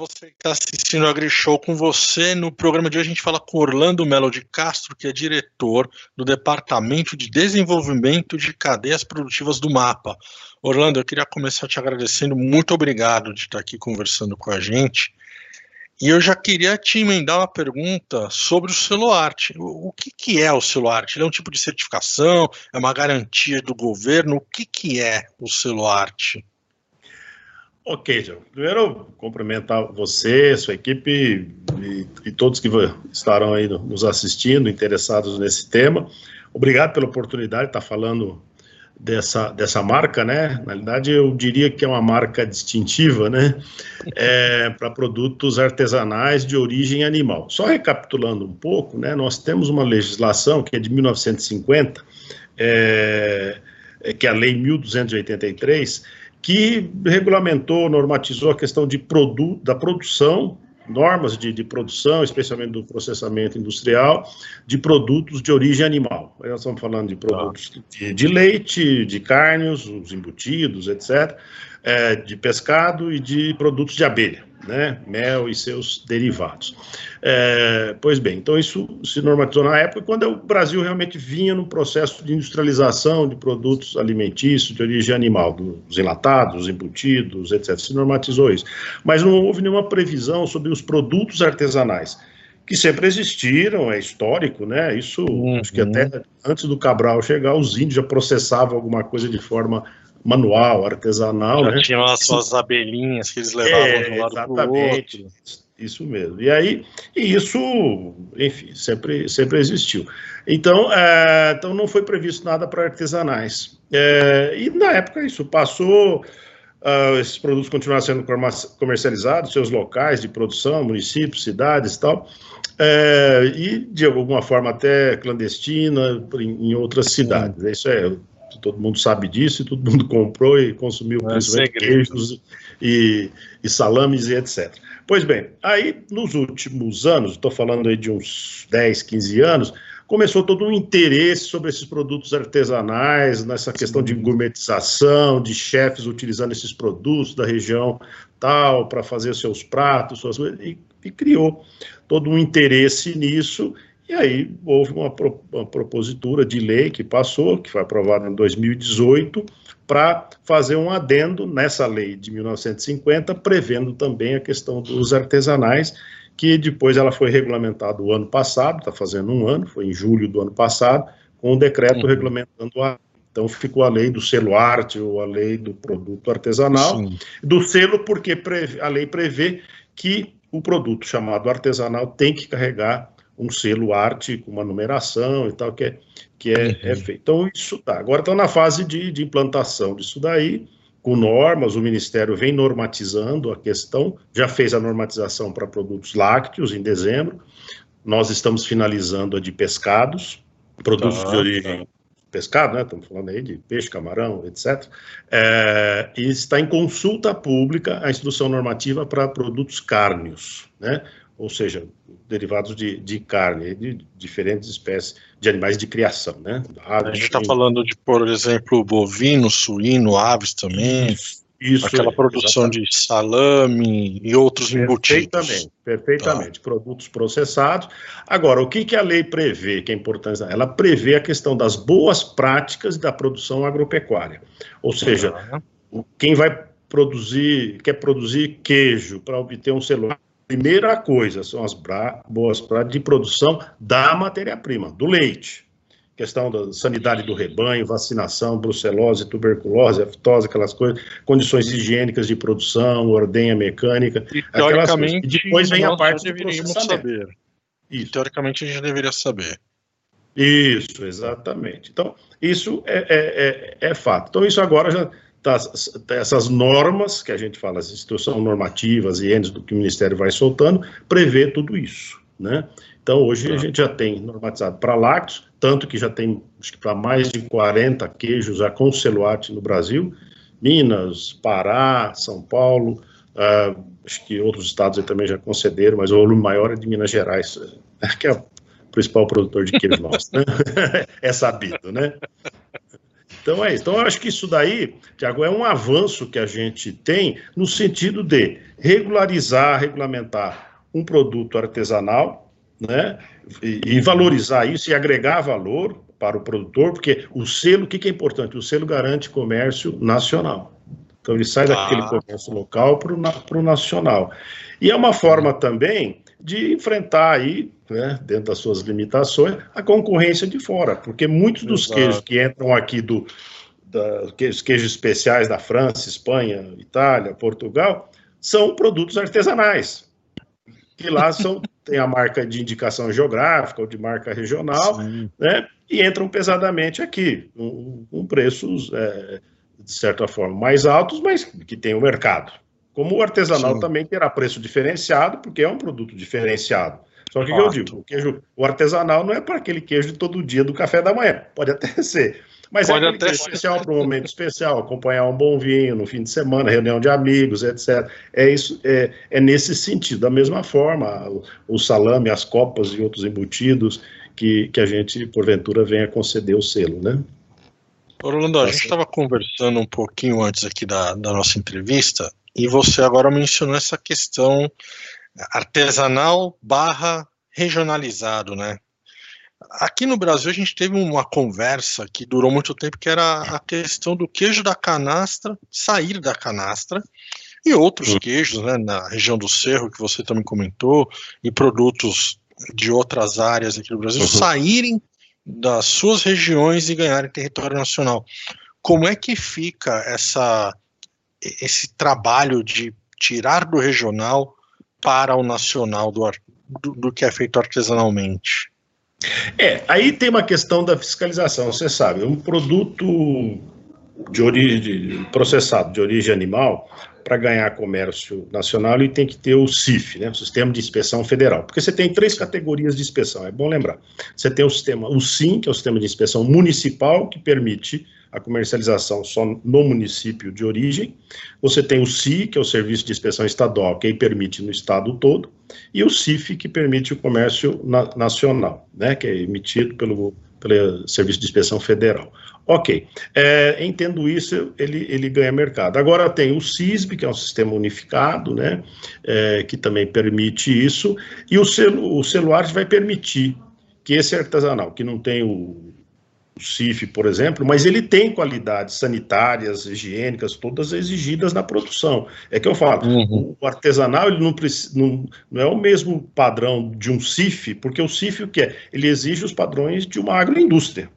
você que está assistindo o AgriShow com você. No programa de hoje a gente fala com Orlando Melo de Castro, que é diretor do Departamento de Desenvolvimento de Cadeias Produtivas do MAPA. Orlando, eu queria começar te agradecendo, muito obrigado de estar aqui conversando com a gente. E eu já queria te emendar uma pergunta sobre o selo arte. O, que, que é o selo arte? Ele é um tipo de certificação? É uma garantia do governo? O que, que é o selo arte? Ok, João. Primeiro, cumprimentar você, sua equipe e, e, todos que estarão aí nos assistindo, interessados nesse tema. Obrigado pela oportunidade de estar falando dessa, dessa marca, né? Na realidade, eu diria que é uma marca distintiva, né? É, para produtos artesanais de origem animal. Só recapitulando um pouco, né? Nós temos uma legislação que é de 1950, é, que é a Lei 1283 que regulamentou, normatizou a questão de produ da produção, normas de, de, produção, especialmente do processamento industrial, de produtos de origem animal. Aí nós estamos falando de produtos ah. de, de, leite, de carnes, os embutidos, etc., é, de pescado e de produtos de abelha né, mel e seus derivados. É, pois bem, então isso se normatizou na época quando o Brasil realmente vinha no processo de industrialização de produtos alimentícios de origem animal, dos enlatados, embutidos, etc. Se normatizou isso. Mas não houve nenhuma previsão sobre os produtos artesanais que sempre existiram, é histórico, né? Isso, uhum. acho que até antes do Cabral chegar, os índios já processavam alguma coisa de forma manual, artesanal. Já né? tinham as suas abelhinhas que eles levavam é, de um lado exatamente, outro. Isso mesmo. E aí, e isso, enfim, sempre, sempre existiu. Então, é, então não foi previsto nada para artesanais. É, e na época isso passou, uh, esses produtos continuaram sendo comercializados, seus locais de produção, municípios, cidades e tal, é, e de alguma forma até clandestina em, em outras cidades. Isso é todo mundo sabe disso, e todo mundo comprou e consumiu é principalmente queijos e, e salames e etc. Pois bem, aí nos últimos anos, estou falando aí de uns 10, 15 anos, começou todo um interesse sobre esses produtos artesanais, nessa questão de gourmetização, de chefes utilizando esses produtos da região tal para fazer seus pratos, suas coisas, e, e criou todo um interesse nisso e aí houve uma, uma propositura de lei que passou, que foi aprovada em 2018, para fazer um adendo nessa lei de 1950, prevendo também a questão dos artesanais, que depois ela foi regulamentada o ano passado, está fazendo um ano, foi em julho do ano passado, com o um decreto uhum. regulamentando a então ficou a lei do selo arte ou a lei do produto artesanal. Sim. Do selo porque a lei prevê que o produto chamado artesanal tem que carregar um selo arte com uma numeração e tal, que é, que é, é feito. Então, isso tá. Agora estão na fase de, de implantação disso daí, com normas, o Ministério vem normatizando a questão, já fez a normatização para produtos lácteos em dezembro, nós estamos finalizando a de pescados, produtos tá, de origem tá. pescado, né? Estamos falando aí de peixe, camarão, etc. É, e está em consulta pública a instrução normativa para produtos cárneos, né? Ou seja, derivados de, de carne, de diferentes espécies de animais de criação, né? Aves, a gente está falando de, por exemplo, bovino, suíno, aves também. Isso, aquela produção exatamente. de salame e outros embutidos. Perfeitamente, perfeitamente. Tá. Produtos processados. Agora, o que, que a lei prevê, que é importante? Ela prevê a questão das boas práticas da produção agropecuária. Ou seja, uhum. quem vai produzir, quer produzir queijo para obter um celular Primeira coisa são as boas práticas de produção da matéria-prima, do leite. Questão da sanidade do rebanho, vacinação, brucelose, tuberculose, aftosa, aquelas coisas, condições higiênicas de produção, ordenha mecânica. E, teoricamente, depois vem a parte saber. Isso. teoricamente, a gente deveria saber. Isso, exatamente. Então, isso é, é, é, é fato. Então, isso agora já das, essas normas, que a gente fala, as instruções normativas e entes do que o Ministério vai soltando, prevê tudo isso, né? Então, hoje a gente já tem normatizado para lácteos, tanto que já tem, para mais de 40 queijos já com celuate no Brasil, Minas, Pará, São Paulo, uh, acho que outros estados também já concederam, mas o volume maior é de Minas Gerais, que é o principal produtor de queijo nosso, né? é sabido, né? Então é isso. Então eu acho que isso daí, Tiago, é um avanço que a gente tem no sentido de regularizar, regulamentar um produto artesanal, né? E, e valorizar isso e agregar valor para o produtor, porque o selo, o que, que é importante? O selo garante comércio nacional. Então ele sai daquele ah. comércio local para o nacional. E é uma forma também de enfrentar aí, né, dentro das suas limitações, a concorrência de fora, porque muitos dos Exato. queijos que entram aqui do da, queijos, queijos especiais da França, Espanha, Itália, Portugal, são produtos artesanais, que lá são tem a marca de indicação geográfica ou de marca regional, Sim. né? E entram pesadamente aqui, com, com preços, é, de certa forma, mais altos, mas que tem o mercado. Como o artesanal Sim. também terá preço diferenciado, porque é um produto diferenciado. Só que, que eu digo, o queijo, o artesanal não é para aquele queijo de todo dia do café da manhã, pode até ser. Mas é pode é até ser. especial para um momento especial, acompanhar um bom vinho no fim de semana, reunião de amigos, etc. É isso, é, é nesse sentido. Da mesma forma, o, o salame, as copas e outros embutidos que, que a gente, porventura, venha conceder o selo, né? Orlando, a gente estava conversando um pouquinho antes aqui da, da nossa entrevista e você agora mencionou essa questão artesanal barra regionalizado, né? Aqui no Brasil a gente teve uma conversa que durou muito tempo, que era a questão do queijo da canastra sair da canastra e outros uhum. queijos, né, na região do Cerro que você também comentou e produtos de outras áreas aqui no Brasil uhum. saírem das suas regiões e ganharem território nacional. Como é que fica essa esse trabalho de tirar do regional para o nacional do, do, do que é feito artesanalmente? É, aí tem uma questão da fiscalização, você sabe, um produto de origem processado de origem animal, para ganhar comércio nacional, ele tem que ter o CIF, né, o Sistema de Inspeção Federal, porque você tem três categorias de inspeção, é bom lembrar. Você tem o sistema, o SIM, que é o Sistema de Inspeção Municipal, que permite a comercialização só no município de origem. Você tem o SI, que é o Serviço de Inspeção Estadual, que aí permite no estado todo, e o CIF, que permite o comércio na, nacional, né, que é emitido pelo, pelo Serviço de Inspeção Federal. Ok, é, entendo isso, ele, ele ganha mercado. Agora tem o CISB, que é um sistema unificado, né, é, que também permite isso, e o, celu, o celular vai permitir que esse artesanal, que não tem o o CIF, por exemplo, mas ele tem qualidades sanitárias, higiênicas, todas exigidas na produção. É que eu falo, uhum. o artesanal ele não, não, não, é o mesmo padrão de um CIF, porque o CIF o que é? Ele exige os padrões de uma agroindústria,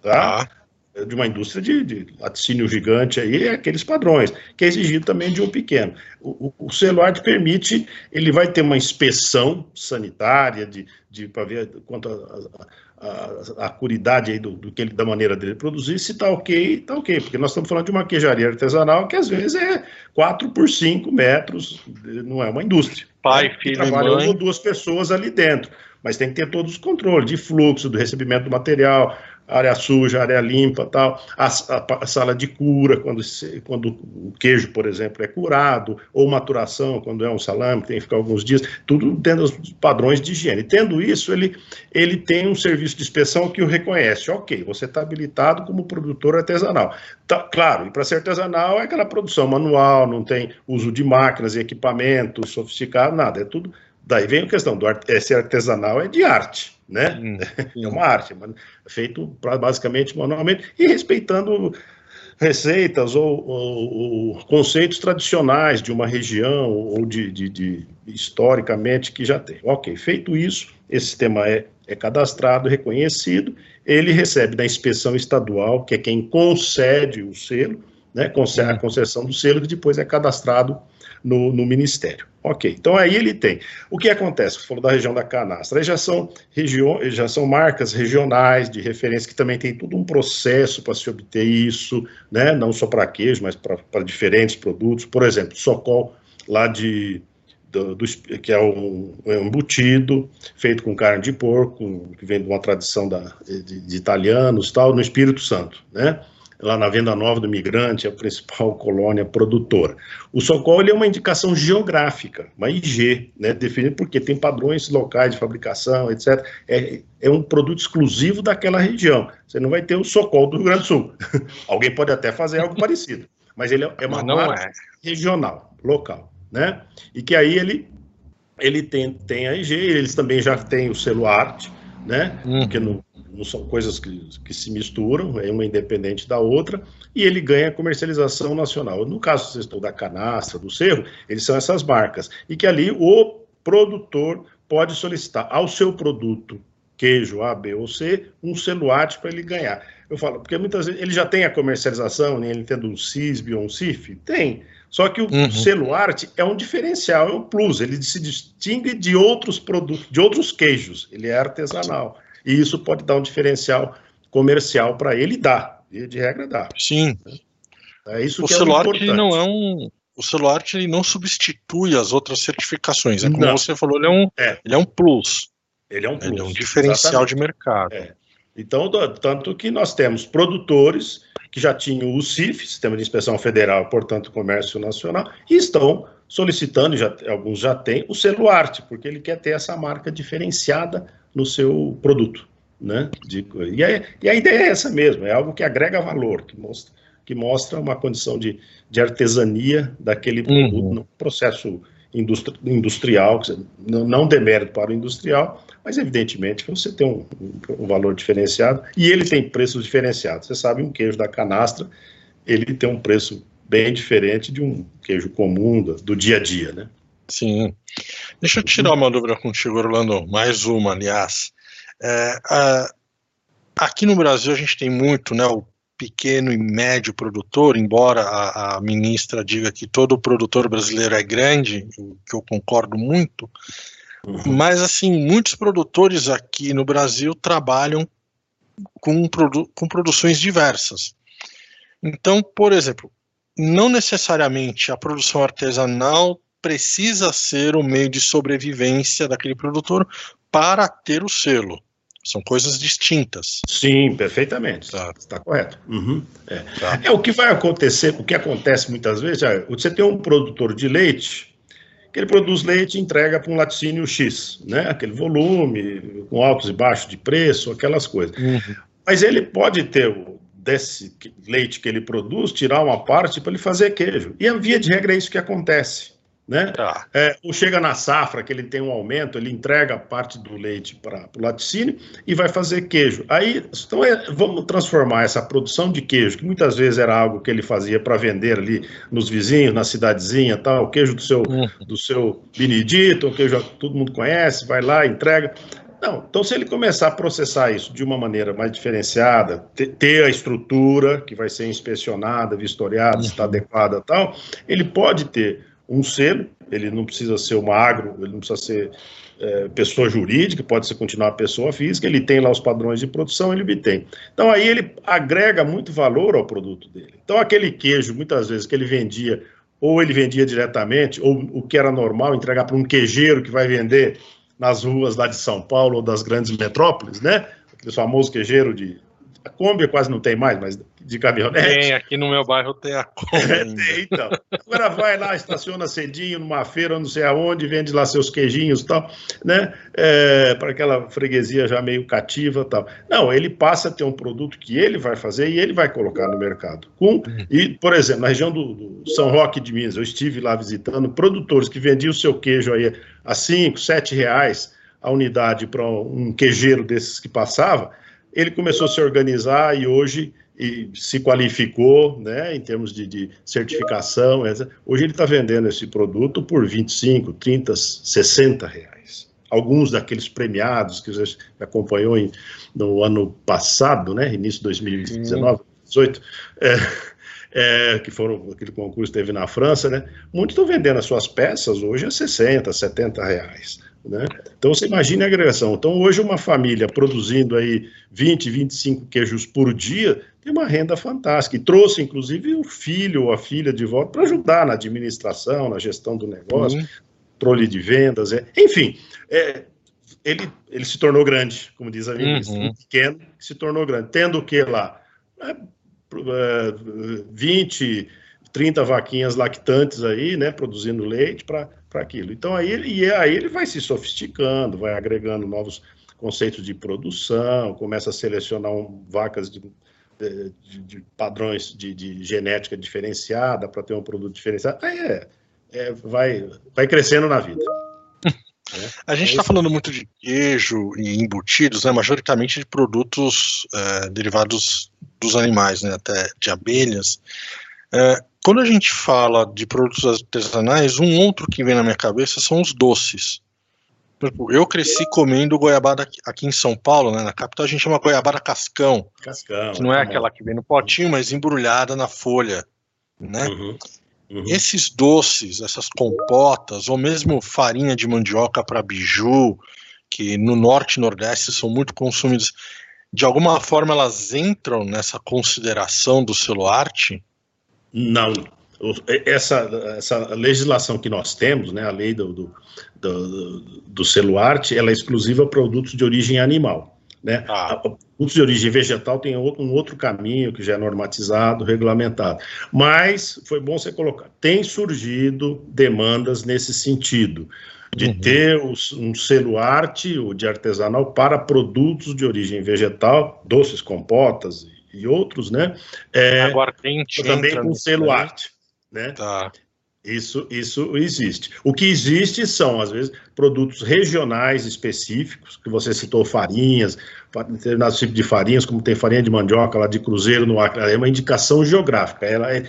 tá? Ah. De uma indústria de, de, laticínio gigante aí, é aqueles padrões, que é exigido também de um pequeno. O, o, o celular te permite, ele vai ter uma inspeção sanitária de, de para ver quanto a, a a, a curidade aí do, do, que ele, da maneira dele produzir, se está ok, está ok, porque nós estamos falando de uma queijaria artesanal que às vezes é 4 por 5 metros, não é uma indústria. Pai, né? filho, trabalham mãe. duas pessoas ali dentro, mas tem que ter todos os controles de fluxo, do recebimento do material, área suja, área limpa, tal, a, a, a, sala de cura, quando, quando o queijo, por exemplo, é curado, ou maturação, quando é um salame, tem que ficar alguns dias, tudo dentro dos padrões de higiene. Tendo isso, ele, ele tem um serviço de inspeção que o reconhece. Ok, você está habilitado como produtor artesanal. Tá, claro, e para ser artesanal é aquela produção manual, não tem uso de máquinas e equipamentos sofisticados, nada, é tudo. Daí vem a questão do esse artesanal é de arte né? Hum, é uma arte, feito pra, basicamente manualmente e respeitando receitas ou, ou, ou, conceitos tradicionais de uma região ou de, de, de, historicamente que já tem. Ok, feito isso, esse sistema é, é cadastrado, reconhecido, ele recebe da inspeção estadual, que é quem concede o selo, né, concede a concessão do selo, que depois é cadastrado no, no Ministério. Ok, então aí ele tem. O que acontece? Você falou da região da canastra. Aí já são, já são marcas regionais de referência que também tem todo um processo para se obter isso, né? não só para queijo, mas para diferentes produtos. Por exemplo, Socol, lá de, do, do, que é um, é um, embutido feito com carne de porco, que vem de uma tradição da, de, de italianos tal, no Espírito Santo, né? Lá na Venda Nova do Migrante, é a principal colônia produtora. O Socol ele é uma indicação geográfica, uma IG, né, definido porque tem padrões locais de fabricação, etc. É, é um produto exclusivo daquela região. Você não vai ter o Socol do Rio Grande do Sul. Alguém pode até fazer algo parecido, mas ele é, é uma marca é. regional, local, né? E que aí ele ele tem, tem a IG, eles também já têm o selo arte, né? Uhum. Porque no, não são coisas que, que se misturam, é uma independente da outra, e ele ganha comercialização nacional. No caso da canastra, do cerro, eles são essas marcas, e que ali o produtor pode solicitar ao seu produto queijo A, B ou C, um celuate para ele ganhar. Eu falo, porque muitas vezes ele já tem a comercialização, nem ele tendo um CISB ou um CIF? Tem. Só que o uhum. celuarte é um diferencial, é um plus, ele se distingue de outros produtos, de outros queijos, ele é artesanal e isso pode dar um diferencial comercial para ele, dá, de, de, regra dá. Sim. É isso o que celular é não é um o celular ele não substitui as outras certificações. É como não. você falou, ele é um, é. Ele é um plus. Ele é um plus. Ele é um diferencial Exatamente. de mercado. É. Então, tanto que nós temos produtores que já tinham o CIF, Sistema de Inspeção Federal, portanto, Comércio Nacional, e estão solicitando, já, alguns já têm, o Celuarte, porque ele quer ter essa marca diferenciada no seu produto. Né? De, e, a, e, a, ideia é essa mesmo, é algo que agrega valor, que mostra, que mostra uma condição de, de artesania daquele produto uhum. no processo industri, industrial, não, não demérito para o industrial, mas evidentemente você tem um, um, valor diferenciado e ele tem preços diferenciados. Você sabe, um queijo da canastra, ele tem um preço bem diferente de um queijo comum do, do dia a dia, né? Sim. Deixa eu tirar uma dúvida contigo, Orlando, mais uma, aliás. É, a, aqui no Brasil a gente tem muito, né, o pequeno e médio produtor, embora a, a, ministra diga que todo produtor brasileiro é grande, que eu concordo muito, uhum. mas assim, muitos produtores aqui no Brasil trabalham com, produ com produções diversas. Então, por exemplo, não necessariamente a produção artesanal precisa ser o meio de sobrevivência daquele produtor para ter o selo. São coisas distintas. Sim, perfeitamente. Tá. Está correto. Uhum. É. Tá. é. o que vai acontecer, o que acontece muitas vezes, é, você tem um produtor de leite que ele produz leite e entrega para um laticínio X, né? Aquele volume, com altos e baixos de preço, aquelas coisas. Uhum. Mas ele pode ter desse leite que ele produz, tirar uma parte para ele fazer queijo. E a via de regra é isso que acontece. Né? Tá. É, ou chega na safra, que ele tem um aumento, ele entrega parte do leite para o laticínio e vai fazer queijo. Aí, então, é, vamos transformar essa produção de queijo, que muitas vezes era algo que ele fazia para vender ali nos vizinhos, na cidadezinha, tal, o queijo do seu, uhum. do seu Benedito, o queijo que todo mundo conhece, vai lá, entrega. Não, então se ele começar a processar isso de uma maneira mais diferenciada, ter a estrutura que vai ser inspecionada, vistoriada, uhum. se está adequada tal, ele pode ter um selo, ele não precisa ser uma agro, ele não precisa ser é, pessoa jurídica, pode ser continuar pessoa física, ele tem lá os padrões de produção, ele obtém. Então aí ele agrega muito valor ao produto dele. Então aquele queijo, muitas vezes, que ele vendia, ou ele vendia diretamente, ou o que era normal, entregar para um queijeiro que vai vender nas ruas lá de São Paulo ou das grandes metrópoles, né? Aquele famoso queijeiro de a Kombi quase não tem mais, mas de caminhonete. Tem, aqui no meu bairro tem a Kombi. É, tem, então. Agora vai lá, estaciona cedinho numa feira, não sei aonde, vende lá seus queijinhos e tal, né? É, para aquela freguesia já meio cativa e tal. Não, ele passa a ter um produto que ele vai fazer e ele vai colocar no mercado. Com, e, por exemplo, na região do, do São Roque de Minas, eu estive lá visitando produtores que vendiam o seu queijo aí a 5, 7 reais a unidade para um queijeiro desses que passava ele começou a se organizar e hoje e se qualificou né, em termos de, de certificação. Hoje ele está vendendo esse produto por 25, 30, 60 reais. Alguns daqueles premiados que você acompanhou em, no ano passado, né, início de 2019, 2018, é, é, que foram aquele concurso que teve na França, né? Muitos estão vendendo as suas peças hoje a 60, 70 reais. Né? Então você imagina a agregação. Então hoje uma família produzindo aí 20, 25 queijos por dia tem uma renda fantástica. E trouxe inclusive o filho ou a filha de volta para ajudar na administração, na gestão do negócio, uhum. controle de vendas, é. enfim. É, ele, ele se tornou grande, como diz a ministra, uhum. pequeno que se tornou grande. Tendo o que lá? É, 20, 30 vaquinhas lactantes aí, né, produzindo leite para aquilo. Então aí, e aí ele vai se sofisticando, vai agregando novos conceitos de produção, começa a selecionar um, vacas de, de, de, padrões de, de genética diferenciada para ter um produto diferenciado. Aí é, é, vai, vai crescendo na vida. A gente está falando muito de queijo e embutidos, né, majoritariamente de produtos é, derivados dos animais, né, até de abelhas. Quando a gente fala de produtos artesanais, um outro que vem na minha cabeça são os doces. Eu cresci comendo goiabada aqui em São Paulo, né, na capital a gente chama goiabada cascão. Cascão. Que não é tá aquela que vem no potinho, mas embrulhada na folha, né? Uhum. Uhum. Esses doces, essas compotas, ou mesmo farinha de mandioca para biju, que no norte e nordeste são muito consumidos, de alguma forma elas entram nessa consideração do selo arte? Não. Essa, essa legislação que nós temos, né, a lei do, do, do, do selo arte, ela é exclusiva a produtos de origem animal. Né? Ah. Produtos de origem vegetal tem um outro caminho que já é normatizado, regulamentado. Mas foi bom você colocar. Tem surgido demandas nesse sentido, de uhum. ter um selo arte ou de artesanal para produtos de origem vegetal, doces, compotas e outros, né? É, Agora tem também com selo arte, né? Tá. Isso, isso existe. O que existe são, às vezes, produtos regionais específicos, que você citou farinhas, determinados tipos de farinhas, como tem farinha de mandioca lá de Cruzeiro no Acre, é uma indicação geográfica, ela, é,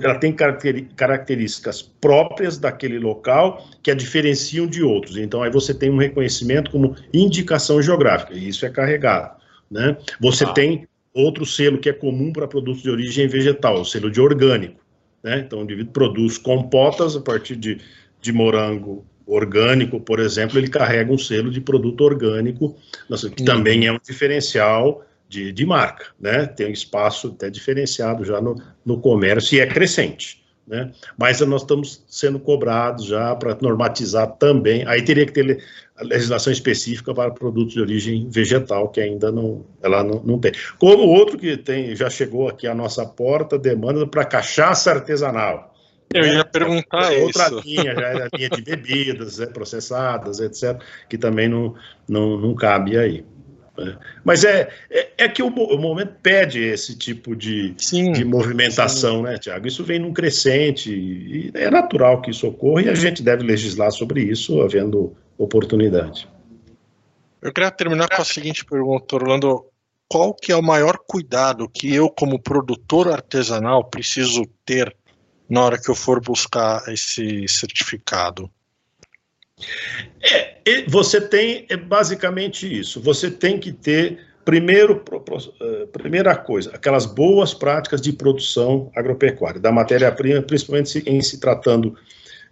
ela tem características próprias daquele local que a diferenciam de outros. Então, aí você tem um reconhecimento como indicação geográfica, e isso é carregado. Né? Você ah. tem outro selo que é comum para produtos de origem vegetal, o selo de orgânico. Né? Então, o indivíduo produz compotas a partir de, de morango orgânico, por exemplo, ele carrega um selo de produto orgânico, que uhum. também é um diferencial de, de marca, né? Tem um espaço até diferenciado já no, no comércio e é crescente. Né? Mas nós estamos sendo cobrados já para normatizar também. Aí teria que ter legislação específica para produtos de origem vegetal, que ainda não, ela não, não tem. Como outro que tem, já chegou aqui à nossa porta, demanda para cachaça artesanal. Eu ia perguntar é, outra isso. linha, já é a linha de bebidas é, processadas, etc., que também não, não, não cabe aí. Né? Mas é, é, é, que o, o, momento pede esse tipo de, sim, de movimentação, sim. né, Tiago? Isso vem num crescente e é natural que isso ocorra e a gente deve legislar sobre isso, havendo oportunidade. Eu queria terminar com a seguinte pergunta, Orlando. Qual que é o maior cuidado que eu, como produtor artesanal, preciso ter na hora que eu for buscar esse certificado? É, você tem é basicamente isso. Você tem que ter primeiro eh, primeira coisa, aquelas boas práticas de produção agropecuária da matéria-prima, principalmente em se tratando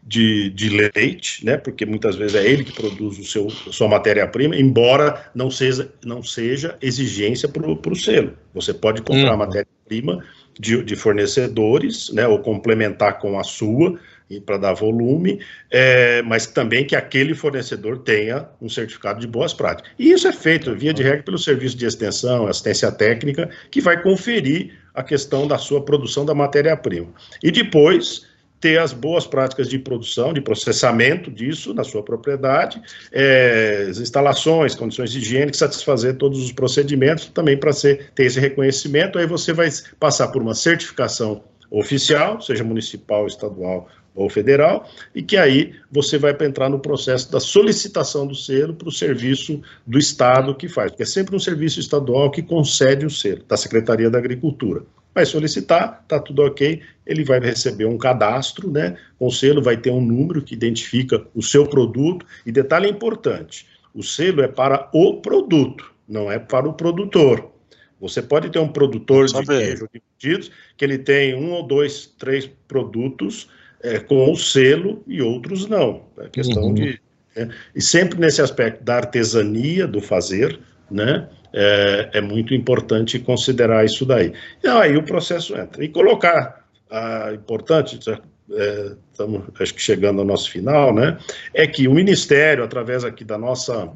de, de, leite, né? Porque muitas vezes é ele que produz o seu sua matéria-prima, embora não seja não seja exigência para o selo. Você pode comprar hum. matéria-prima de, de, fornecedores, né? Ou complementar com a sua para dar volume, é, mas também que aquele fornecedor tenha um certificado de boas práticas. E isso é feito, via de regra, pelo serviço de extensão, assistência técnica, que vai conferir a questão da sua produção da matéria-prima. E depois ter as boas práticas de produção, de processamento disso na sua propriedade, é, as instalações, condições higiênicas, satisfazer todos os procedimentos também para ter esse reconhecimento. Aí você vai passar por uma certificação oficial, seja municipal, estadual ou federal, e que aí você vai entrar no processo da solicitação do selo para o serviço do Estado que faz, porque é sempre um serviço estadual que concede o selo, da Secretaria da Agricultura. Vai solicitar, está tudo ok, ele vai receber um cadastro, né? Com o selo vai ter um número que identifica o seu produto, e detalhe importante: o selo é para o produto, não é para o produtor. Você pode ter um produtor de queijo de que ele tem um ou dois, três produtos é, com o selo e outros não. É questão uhum. de. É, e sempre nesse aspecto da artesania, do fazer, né? É, é muito importante considerar isso daí. E aí o processo entra. E colocar, a importante, é, estamos acho que chegando ao nosso final, né? É que o Ministério, através aqui da nossa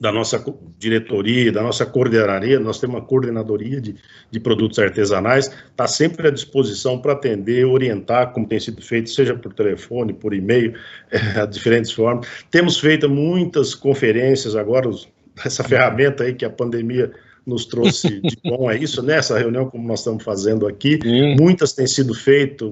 da nossa diretoria, da nossa coordenadoria, nós temos uma coordenadoria de, de produtos artesanais, está sempre à disposição para atender, orientar, como tem sido feito, seja por telefone, por e-mail, é, diferentes formas. Temos feito muitas conferências agora, os, essa ferramenta aí que a pandemia nos trouxe de bom é isso, né? Essa reunião como nós estamos fazendo aqui, Sim. muitas têm sido feitas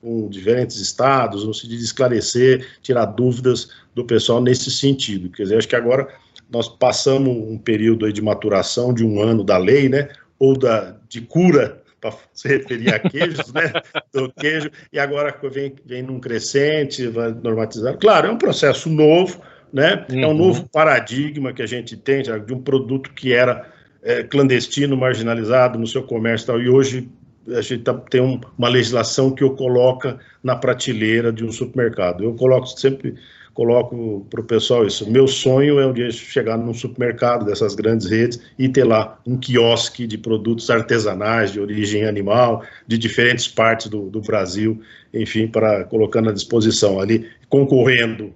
com diferentes estados, no sentido de esclarecer, tirar dúvidas do pessoal nesse sentido. Quer dizer, acho que agora nós passamos um período de maturação de um ano da lei, né? Ou da, de cura, para se referir a queijos, né? Do queijo, e agora vem, vem num crescente, vai normatizando. Claro, é um processo novo, né? Uhum. É um uhum. novo paradigma que a gente tem de um produto que era é, clandestino, marginalizado no seu comércio e tal, e hoje a gente tá, tem um, uma legislação que o coloca na prateleira de um supermercado. Eu coloco sempre coloco para o pessoal isso. Meu sonho é um dia chegar num supermercado dessas grandes redes e ter lá um quiosque de produtos artesanais de origem animal, de diferentes partes do, do Brasil, enfim, para colocando à disposição ali, concorrendo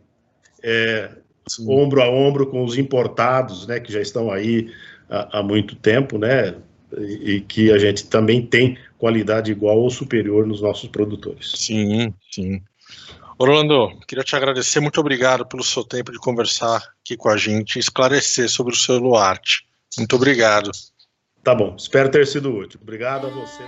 é, ombro a ombro com os importados, né, que já estão aí há, há muito tempo, né, e, e que a gente também tem qualidade igual ou superior nos nossos produtores. Sim, sim. Orlando, queria te agradecer, muito obrigado pelo seu tempo de conversar aqui com a gente e esclarecer sobre o seu Luarte. Muito obrigado. Tá bom, espero ter sido útil. Obrigado a você.